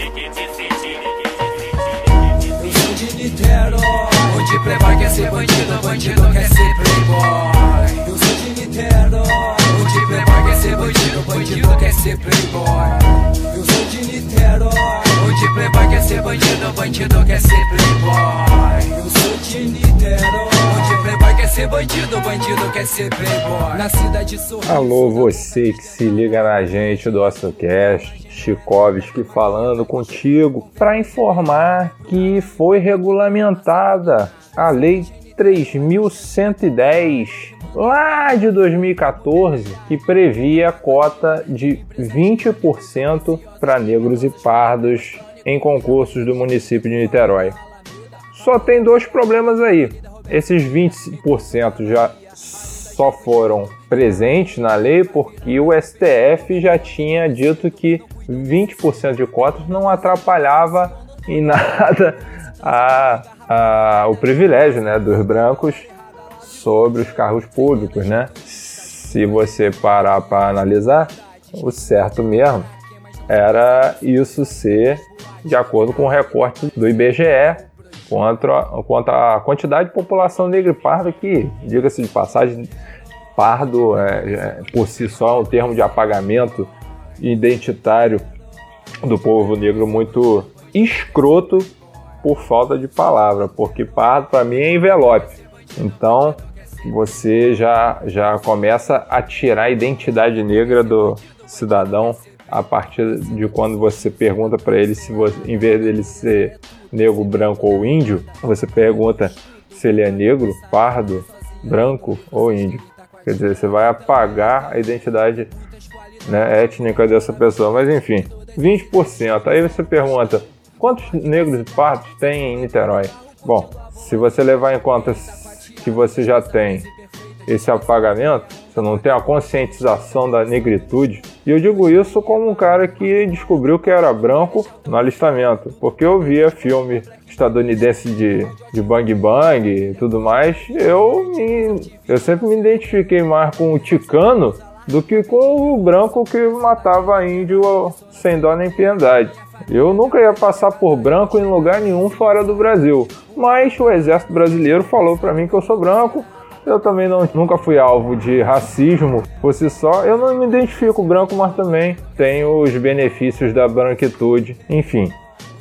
Eu sou de Niterói, onde playboy quer ser bandido, bandido quer ser playboy. Eu sou de Niterói, onde playboy quer ser bandido, bandido quer ser playboy. Eu sou de Niterói, onde playboy quer ser bandido, bandido quer ser playboy. Eu sou de Niterói, onde playboy quer ser bandido, bandido quer ser playboy. Na cidade sorriso. Alô, você que se liga na gente do OssoCast, Chikovski falando contigo para informar que foi regulamentada a Lei 3110 lá de 2014 que previa cota de 20% para negros e pardos em concursos do município de Niterói. Só tem dois problemas aí. Esses 20% já só foram presentes na lei porque o STF já tinha dito que 20% de cotas não atrapalhava em nada a, a, o privilégio né, dos brancos sobre os carros públicos. Né? Se você parar para analisar, o certo mesmo era isso ser de acordo com o recorte do IBGE contra, contra a quantidade de população negra e parda que, diga-se de passagem, pardo é, é, por si só é um termo de apagamento identitário do povo negro muito escroto por falta de palavra, porque pardo para mim é envelope. Então você já, já começa a tirar a identidade negra do cidadão a partir de quando você pergunta para ele se você, em vez dele ser negro, branco ou índio, você pergunta se ele é negro, pardo, branco ou índio. Quer dizer, você vai apagar a identidade né, étnica dessa pessoa. Mas enfim, 20%. Aí você pergunta, quantos negros e pardos tem em Niterói? Bom, se você levar em conta que você já tem esse apagamento, você não tem a conscientização da negritude. E eu digo isso como um cara que descobriu que era branco no alistamento, porque eu via filme estadunidense de, de bang bang e tudo mais. Eu, me, eu sempre me identifiquei mais com o ticano do que com o branco que matava índio sem dó nem piedade. Eu nunca ia passar por branco em lugar nenhum fora do Brasil, mas o exército brasileiro falou para mim que eu sou branco eu também não, nunca fui alvo de racismo por si só. Eu não me identifico branco, mas também tenho os benefícios da branquitude. Enfim.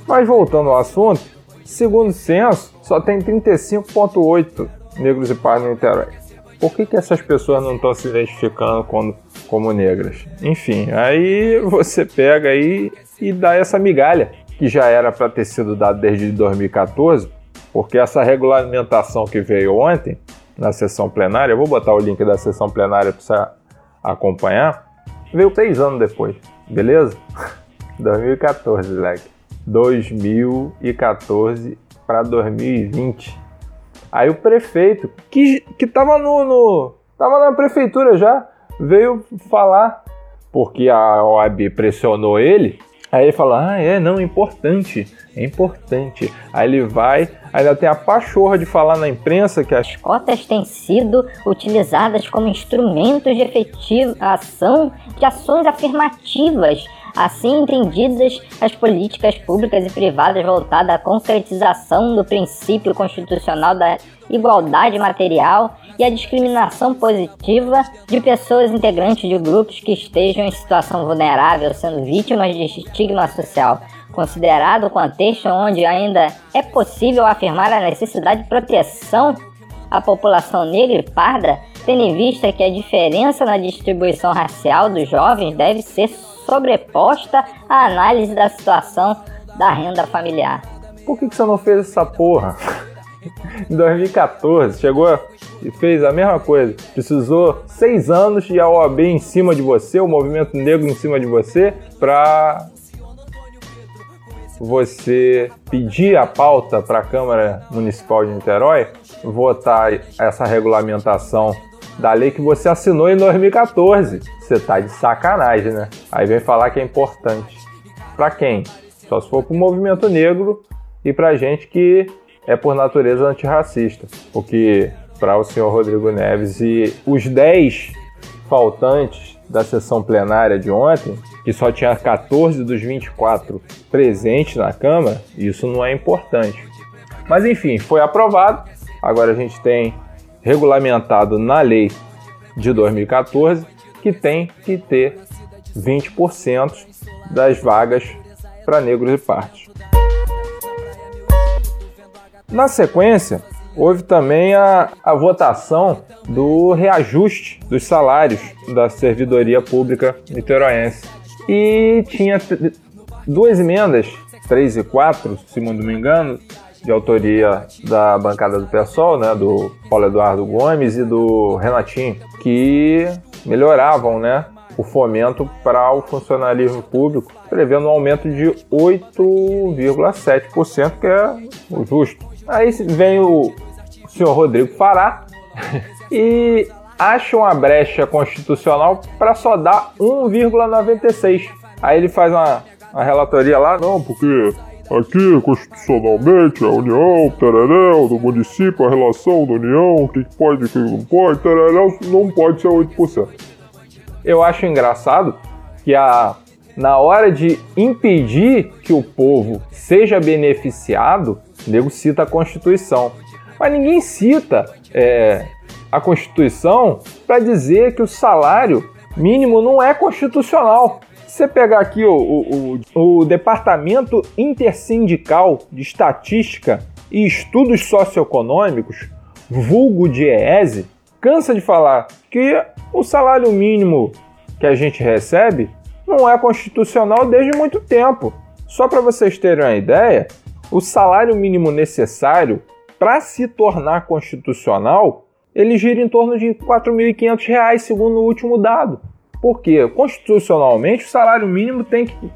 Mas voltando ao assunto, segundo o censo, só tem 35,8 negros e pardos no Niterói. Por que, que essas pessoas não estão se identificando como, como negras? Enfim, aí você pega aí e dá essa migalha, que já era para ter sido dada desde 2014, porque essa regulamentação que veio ontem na sessão plenária, eu vou botar o link da sessão plenária para você acompanhar, veio seis anos depois, beleza? 2014, leque. 2014 para 2020. Aí o prefeito, que, que tava no, no. tava na prefeitura já, veio falar, porque a OAB pressionou ele, Aí ele fala, ah, é, não, é importante, é importante. Aí ele vai, ainda tem a pachorra de falar na imprensa que as cotas têm sido utilizadas como instrumentos de efetivação de ações afirmativas, assim entendidas as políticas públicas e privadas voltadas à concretização do princípio constitucional da igualdade material e a discriminação positiva de pessoas integrantes de grupos que estejam em situação vulnerável, sendo vítimas de estigma social, considerado o contexto onde ainda é possível afirmar a necessidade de proteção à população negra e parda, tendo em vista que a diferença na distribuição racial dos jovens deve ser sobreposta à análise da situação da renda familiar. Por que, que você não fez essa porra? Em 2014, chegou e fez a mesma coisa. Precisou seis anos de a OAB em cima de você, o movimento negro em cima de você, para você pedir a pauta para a Câmara Municipal de Niterói votar essa regulamentação da lei que você assinou em 2014. Você tá de sacanagem, né? Aí vem falar que é importante. Para quem? Só se for para o movimento negro e para gente que é por natureza antirracista, porque para o senhor Rodrigo Neves e os 10 faltantes da sessão plenária de ontem, que só tinha 14 dos 24 presentes na Câmara, isso não é importante. Mas enfim, foi aprovado. Agora a gente tem regulamentado na lei de 2014 que tem que ter 20% das vagas para negros e partos. Na sequência, houve também a, a votação do reajuste dos salários da servidoria pública niteroense. E tinha duas emendas, três e quatro, se não me engano, de autoria da bancada do PSOL, né, do Paulo Eduardo Gomes e do Renatinho, que melhoravam né, o fomento para o funcionalismo público, prevendo um aumento de 8,7%, que é o justo. Aí vem o senhor Rodrigo Fará e acha uma brecha constitucional para só dar 1,96. Aí ele faz uma, uma relatoria lá, não, porque aqui constitucionalmente a união, tereréu, do município, a relação da união, o que pode e o que não pode, tereréu, não pode ser 8%. Eu acho engraçado que a, na hora de impedir que o povo seja beneficiado, o nego cita a Constituição. Mas ninguém cita é, a Constituição para dizer que o salário mínimo não é constitucional. Se você pegar aqui o, o, o, o Departamento Intersindical de Estatística e Estudos Socioeconômicos, vulgo DIEESE, cansa de falar que o salário mínimo que a gente recebe não é constitucional desde muito tempo. Só para vocês terem uma ideia, o salário mínimo necessário para se tornar constitucional, ele gira em torno de R$ 4.500, segundo o último dado. Porque, constitucionalmente, o salário mínimo tem que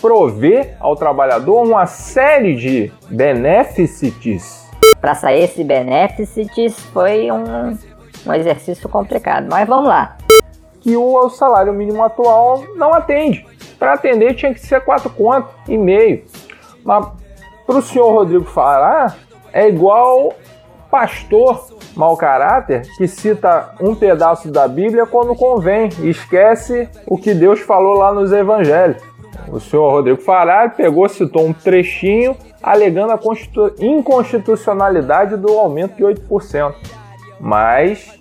prover ao trabalhador uma série de benefícios. Para sair esse benefícios foi um, um exercício complicado, mas vamos lá. Que o salário mínimo atual não atende. Para atender tinha que ser 4 conto e meio. Mas para o senhor Rodrigo Fará, é igual pastor mau caráter que cita um pedaço da Bíblia quando convém e esquece o que Deus falou lá nos evangelhos. O senhor Rodrigo Fará pegou, citou um trechinho alegando a inconstitucionalidade do aumento de 8%. Mas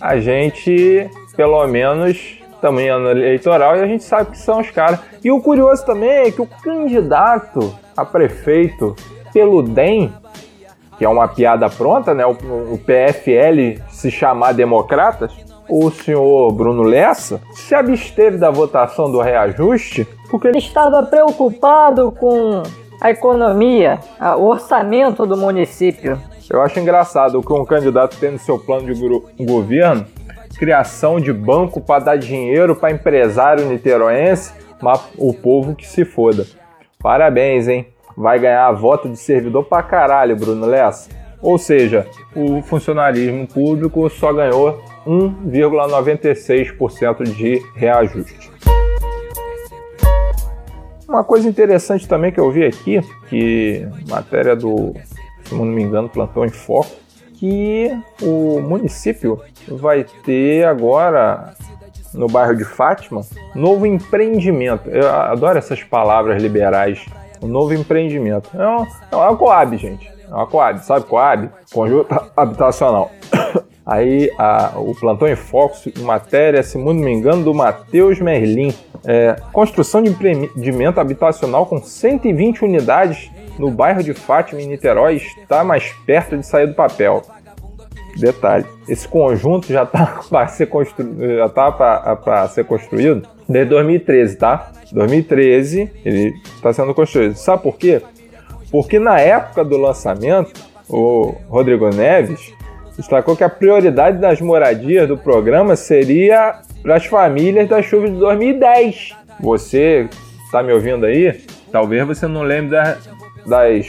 a gente, pelo menos, também ano eleitoral e a gente sabe que são os caras. E o curioso também é que o candidato a prefeito pelo DEM que é uma piada pronta, né? O, o PFL se chamar democratas, o senhor Bruno Lessa se absteve da votação do reajuste porque ele estava preocupado com a economia, o orçamento do município. Eu acho engraçado que um candidato tem no seu plano de governo criação de banco para dar dinheiro para empresário niteroense, mas o povo que se foda. Parabéns, hein? vai ganhar voto de servidor pra caralho, Bruno Lessa. Ou seja, o funcionalismo público só ganhou 1,96% de reajuste. Uma coisa interessante também que eu vi aqui, que matéria do, se não me engano, Plantão em Foco, que o município vai ter agora no bairro de Fátima novo empreendimento. Eu adoro essas palavras liberais um novo empreendimento. É, um, é uma Coab, gente. É uma Coab, sabe Coab? Conjunto habitacional. Aí a, o Plantão em Foco, matéria, se não me engano, do Matheus Merlin. É, construção de empreendimento habitacional com 120 unidades no bairro de Fátima, em Niterói, está mais perto de sair do papel. Detalhe, esse conjunto já está para ser, constru... já tá para ser construído desde 2013, tá? 2013 ele está sendo construído. Sabe por quê? Porque na época do lançamento, o Rodrigo Neves destacou que a prioridade das moradias do programa seria para as famílias das chuvas de 2010. Você está me ouvindo aí? Talvez você não lembre das, das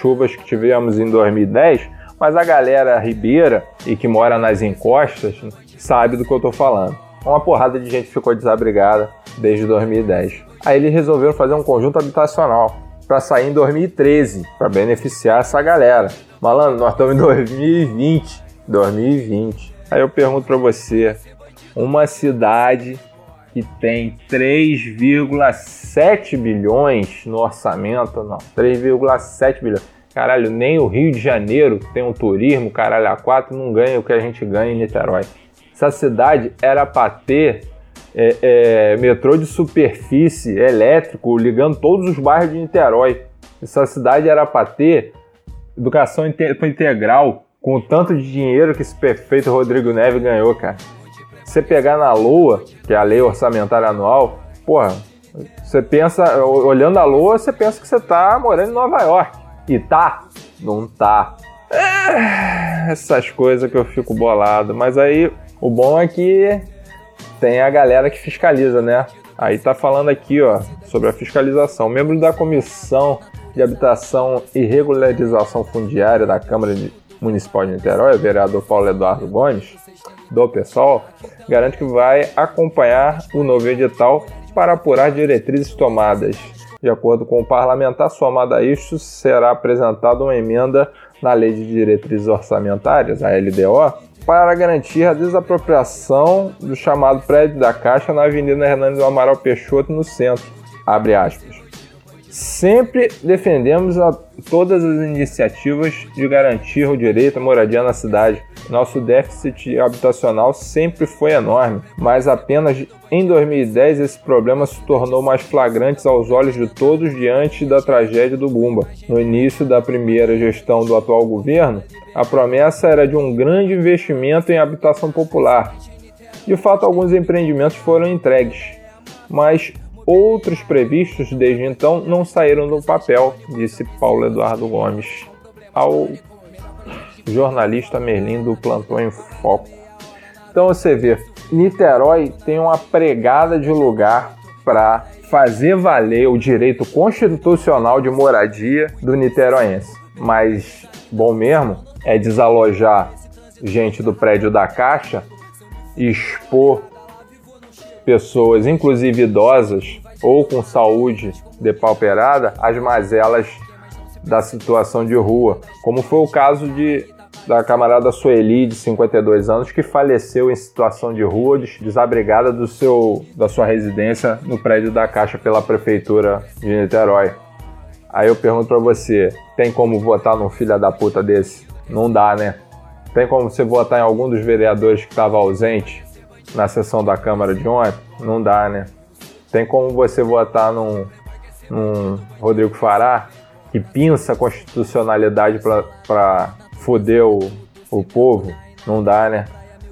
chuvas que tivemos em 2010, mas a galera ribeira e que mora nas encostas sabe do que eu tô falando. Uma porrada de gente ficou desabrigada desde 2010. Aí eles resolveram fazer um conjunto habitacional para sair em 2013, para beneficiar essa galera. Malandro, nós estamos em 2020. 2020. Aí eu pergunto para você, uma cidade que tem 3,7 bilhões no orçamento, não, 3,7 bilhões. Caralho, nem o Rio de Janeiro tem um turismo, caralho, a 4 não ganha o que a gente ganha em Niterói. Essa cidade era para ter é, é, metrô de superfície elétrico ligando todos os bairros de Niterói. Essa cidade era para ter educação integral com o tanto de dinheiro que esse perfeito Rodrigo Neves ganhou, cara. Você pegar na LOA, que é a Lei Orçamentária Anual, porra, você pensa, olhando a LOA, você pensa que você tá morando em Nova York. E tá? Não tá. É, essas coisas que eu fico bolado. Mas aí, o bom é que tem a galera que fiscaliza, né? Aí tá falando aqui, ó, sobre a fiscalização. Membro da Comissão de Habitação e Regularização Fundiária da Câmara Municipal de Niterói, o vereador Paulo Eduardo Gomes, do PSOL, garante que vai acompanhar o novo edital para apurar diretrizes tomadas. De acordo com o parlamentar, somado a isto, será apresentada uma emenda na Lei de Diretrizes Orçamentárias, a LDO, para garantir a desapropriação do chamado prédio da Caixa na Avenida Hernandes do Amaral Peixoto, no centro. Abre aspas. Sempre defendemos todas as iniciativas de garantir o direito à moradia na cidade. Nosso déficit habitacional sempre foi enorme, mas apenas em 2010 esse problema se tornou mais flagrante aos olhos de todos diante da tragédia do Bumba. No início da primeira gestão do atual governo, a promessa era de um grande investimento em habitação popular. De fato, alguns empreendimentos foram entregues, mas Outros previstos desde então não saíram do papel, disse Paulo Eduardo Gomes ao jornalista Merlin do Plantão em Foco. Então você vê, Niterói tem uma pregada de lugar para fazer valer o direito constitucional de moradia do niteroense. Mas bom mesmo é desalojar gente do prédio da Caixa e expor pessoas, inclusive idosas ou com saúde depauperada, as mazelas da situação de rua, como foi o caso de da camarada Sueli, de 52 anos, que faleceu em situação de rua, desabrigada do seu, da sua residência no prédio da Caixa pela Prefeitura de Niterói. Aí eu pergunto para você, tem como votar num filho da puta desse? Não dá, né? Tem como você votar em algum dos vereadores que estava ausente na sessão da Câmara de ontem? Não dá, né? Tem como você votar num, num Rodrigo Fará que pinça a constitucionalidade para foder o, o povo? Não dá, né?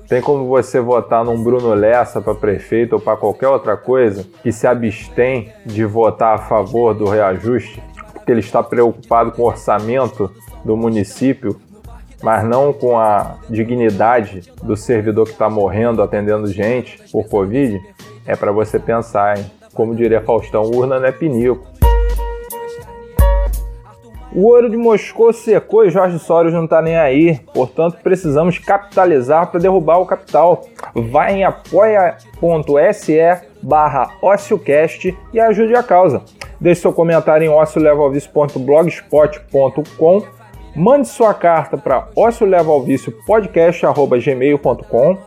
Tem como você votar num Bruno Lessa para prefeito ou para qualquer outra coisa que se abstém de votar a favor do reajuste, porque ele está preocupado com o orçamento do município mas não com a dignidade do servidor que está morrendo atendendo gente por Covid, é para você pensar, hein? Como diria Faustão, urna não é pinico. O ouro de Moscou secou e Jorge Soros não está nem aí, portanto precisamos capitalizar para derrubar o capital. Vai em apoia.se barra OcioCast e ajude a causa. Deixe seu comentário em ociolevalvice.blogspot.com Mande sua carta para ociolevalviciopodcast.gmail.com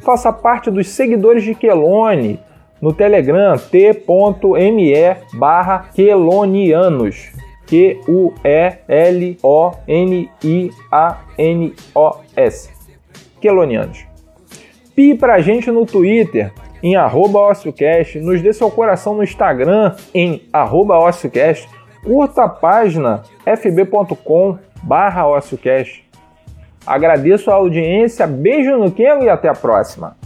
Faça parte dos seguidores de Quelone no Telegram t.me barra quelonianos Q-U-E-L-O-N-I-A-N-O-S Quelonianos Pi pra gente no Twitter em arroba OcioCast, nos dê seu coração no Instagram em arroba OcioCast, curta a página fb.com barra OcioCast. Agradeço a audiência, beijo no Kengo e até a próxima.